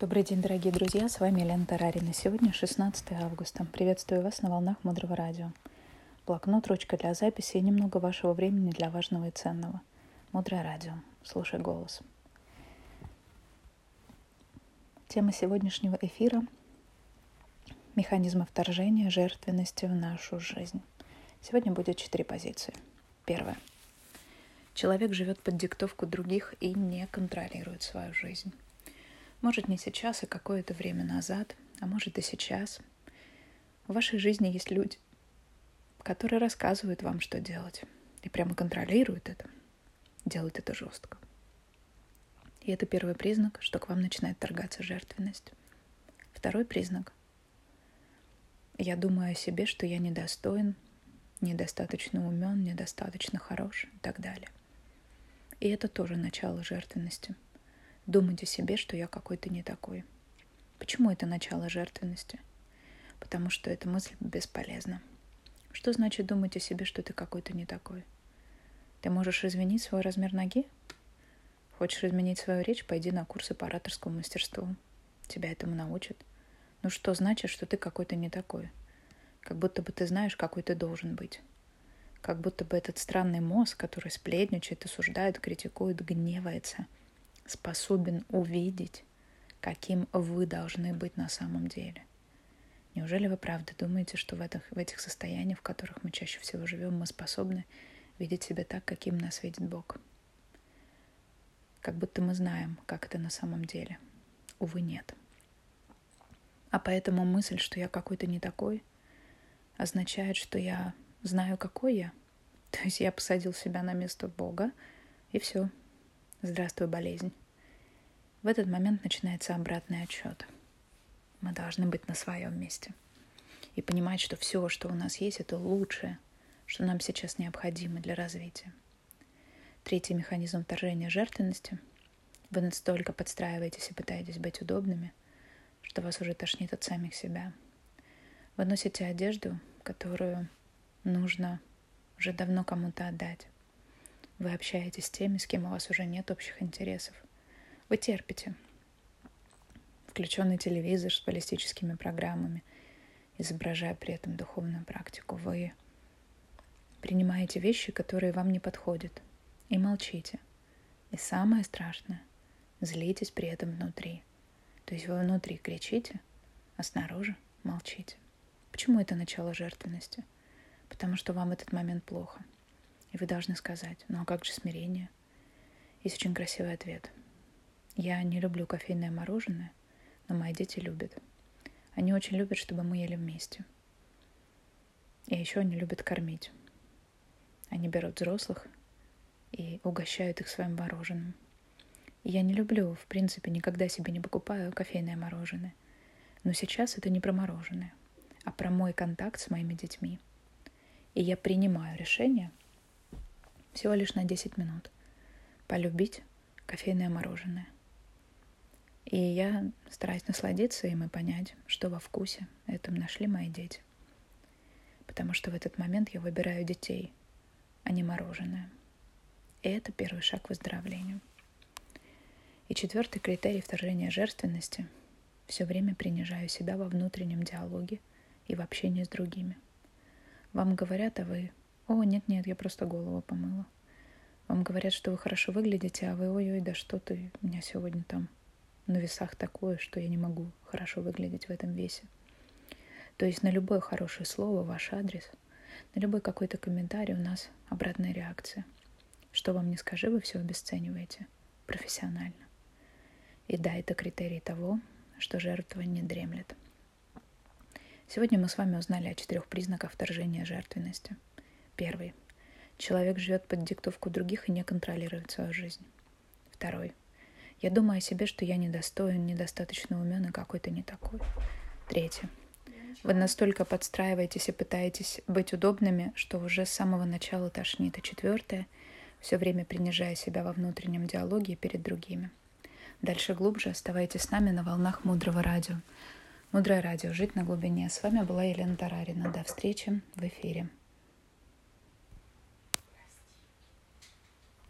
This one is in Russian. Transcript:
Добрый день, дорогие друзья, с вами Елена Тарарина. Сегодня 16 августа. Приветствую вас на волнах Мудрого Радио. Блокнот, ручка для записи и немного вашего времени для важного и ценного. Мудрое Радио. Слушай голос. Тема сегодняшнего эфира – механизмы вторжения жертвенности в нашу жизнь. Сегодня будет четыре позиции. Первое. Человек живет под диктовку других и не контролирует свою жизнь. Может, не сейчас, а какое-то время назад, а может и сейчас. В вашей жизни есть люди, которые рассказывают вам, что делать. И прямо контролируют это. Делают это жестко. И это первый признак, что к вам начинает торгаться жертвенность. Второй признак. Я думаю о себе, что я недостоин, недостаточно умен, недостаточно хорош и так далее. И это тоже начало жертвенности – думать о себе, что я какой-то не такой. Почему это начало жертвенности? Потому что эта мысль бесполезна. Что значит думать о себе, что ты какой-то не такой? Ты можешь изменить свой размер ноги? Хочешь изменить свою речь, пойди на курсы по ораторскому мастерству. Тебя этому научат. Ну что значит, что ты какой-то не такой? Как будто бы ты знаешь, какой ты должен быть. Как будто бы этот странный мозг, который сплетничает, осуждает, критикует, гневается – способен увидеть, каким вы должны быть на самом деле. Неужели вы правда думаете, что в этих, в этих состояниях, в которых мы чаще всего живем, мы способны видеть себя так, каким нас видит Бог? Как будто мы знаем, как это на самом деле. Увы, нет. А поэтому мысль, что я какой-то не такой, означает, что я знаю, какой я. То есть я посадил себя на место Бога, и все. Здравствуй, болезнь. В этот момент начинается обратный отчет. Мы должны быть на своем месте и понимать, что все, что у нас есть, это лучшее, что нам сейчас необходимо для развития. Третий механизм вторжения жертвенности. Вы настолько подстраиваетесь и пытаетесь быть удобными, что вас уже тошнит от самих себя. Вы носите одежду, которую нужно уже давно кому-то отдать. Вы общаетесь с теми, с кем у вас уже нет общих интересов – вы терпите. Включенный телевизор с баллистическими программами, изображая при этом духовную практику. Вы принимаете вещи, которые вам не подходят, и молчите. И самое страшное, злитесь при этом внутри. То есть вы внутри кричите, а снаружи молчите. Почему это начало жертвенности? Потому что вам этот момент плохо. И вы должны сказать, ну а как же смирение? Есть очень красивый ответ. Я не люблю кофейное мороженое, но мои дети любят. Они очень любят, чтобы мы ели вместе. И еще они любят кормить. Они берут взрослых и угощают их своим мороженым. И я не люблю, в принципе, никогда себе не покупаю кофейное мороженое. Но сейчас это не про мороженое, а про мой контакт с моими детьми. И я принимаю решение всего лишь на 10 минут полюбить кофейное мороженое – и я стараюсь насладиться им и понять, что во вкусе этом нашли мои дети. Потому что в этот момент я выбираю детей, а не мороженое. И это первый шаг к выздоровлению. И четвертый критерий вторжения жертвенности – все время принижаю себя во внутреннем диалоге и в общении с другими. Вам говорят, а вы «О, нет-нет, я просто голову помыла». Вам говорят, что вы хорошо выглядите, а вы «Ой-ой, да что ты, у меня сегодня там на весах такое, что я не могу хорошо выглядеть в этом весе. То есть на любое хорошее слово, ваш адрес, на любой какой-то комментарий у нас обратная реакция. Что вам не скажи, вы все обесцениваете профессионально. И да, это критерий того, что жертва не дремлет. Сегодня мы с вами узнали о четырех признаках вторжения жертвенности. Первый. Человек живет под диктовку других и не контролирует свою жизнь. Второй. Я думаю о себе, что я недостоин, недостаточно умен и какой-то не такой. Третье. Вы настолько подстраиваетесь и пытаетесь быть удобными, что уже с самого начала тошнит. И четвертое. Все время принижая себя во внутреннем диалоге перед другими. Дальше глубже оставайтесь с нами на волнах Мудрого Радио. Мудрое Радио. Жить на глубине. С вами была Елена Тарарина. До встречи в эфире.